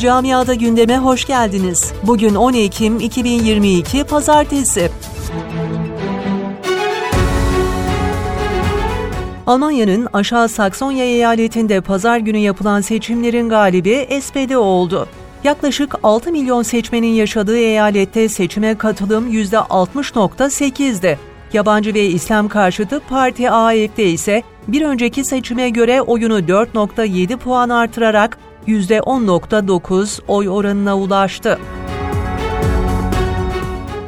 Camiada gündeme hoş geldiniz. Bugün 10 Ekim 2022 Pazartesi. Almanya'nın Aşağı Saksonya eyaletinde pazar günü yapılan seçimlerin galibi SPD oldu. Yaklaşık 6 milyon seçmenin yaşadığı eyalette seçime katılım %60.8'di. Yabancı ve İslam karşıtı Parti AFD ise bir önceki seçime göre oyunu 4.7 puan artırarak %10.9 oy oranına ulaştı.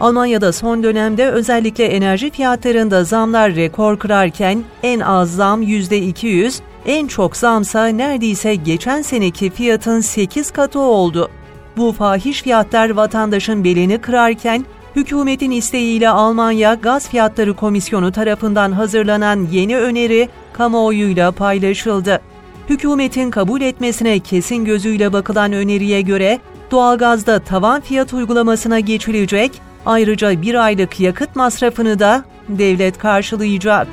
Almanya'da son dönemde özellikle enerji fiyatlarında zamlar rekor kırarken en az zam %200, en çok zamsa neredeyse geçen seneki fiyatın 8 katı oldu. Bu fahiş fiyatlar vatandaşın belini kırarken hükümetin isteğiyle Almanya Gaz Fiyatları Komisyonu tarafından hazırlanan yeni öneri kamuoyuyla paylaşıldı. Hükümetin kabul etmesine kesin gözüyle bakılan öneriye göre doğalgazda tavan fiyat uygulamasına geçilecek, ayrıca bir aylık yakıt masrafını da devlet karşılayacak.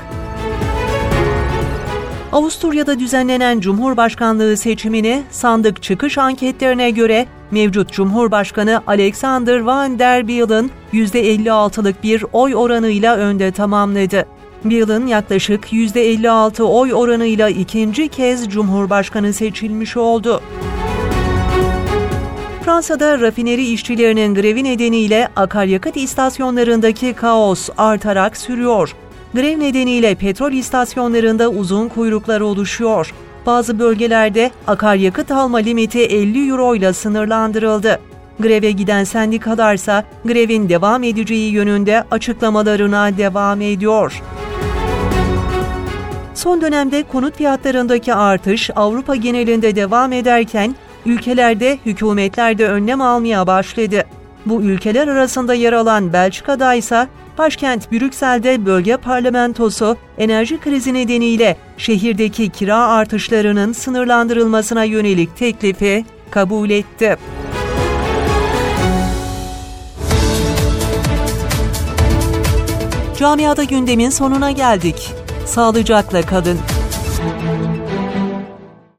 Avusturya'da düzenlenen Cumhurbaşkanlığı seçimini sandık çıkış anketlerine göre mevcut Cumhurbaşkanı Alexander Van der Bellen %56'lık bir oy oranıyla önde tamamladı. Bellen yaklaşık %56 oy oranıyla ikinci kez Cumhurbaşkanı seçilmiş oldu. Fransa'da rafineri işçilerinin grevi nedeniyle akaryakıt istasyonlarındaki kaos artarak sürüyor. Grev nedeniyle petrol istasyonlarında uzun kuyruklar oluşuyor. Bazı bölgelerde akaryakıt alma limiti 50 euro ile sınırlandırıldı. Greve giden sendikalarsa grevin devam edeceği yönünde açıklamalarına devam ediyor. Son dönemde konut fiyatlarındaki artış Avrupa genelinde devam ederken ülkelerde hükümetler de önlem almaya başladı. Bu ülkeler arasında yer alan Belçika'da ise başkent Brüksel'de bölge parlamentosu enerji krizi nedeniyle şehirdeki kira artışlarının sınırlandırılmasına yönelik teklifi kabul etti. Camiada gündemin sonuna geldik. Sağlıcakla kalın.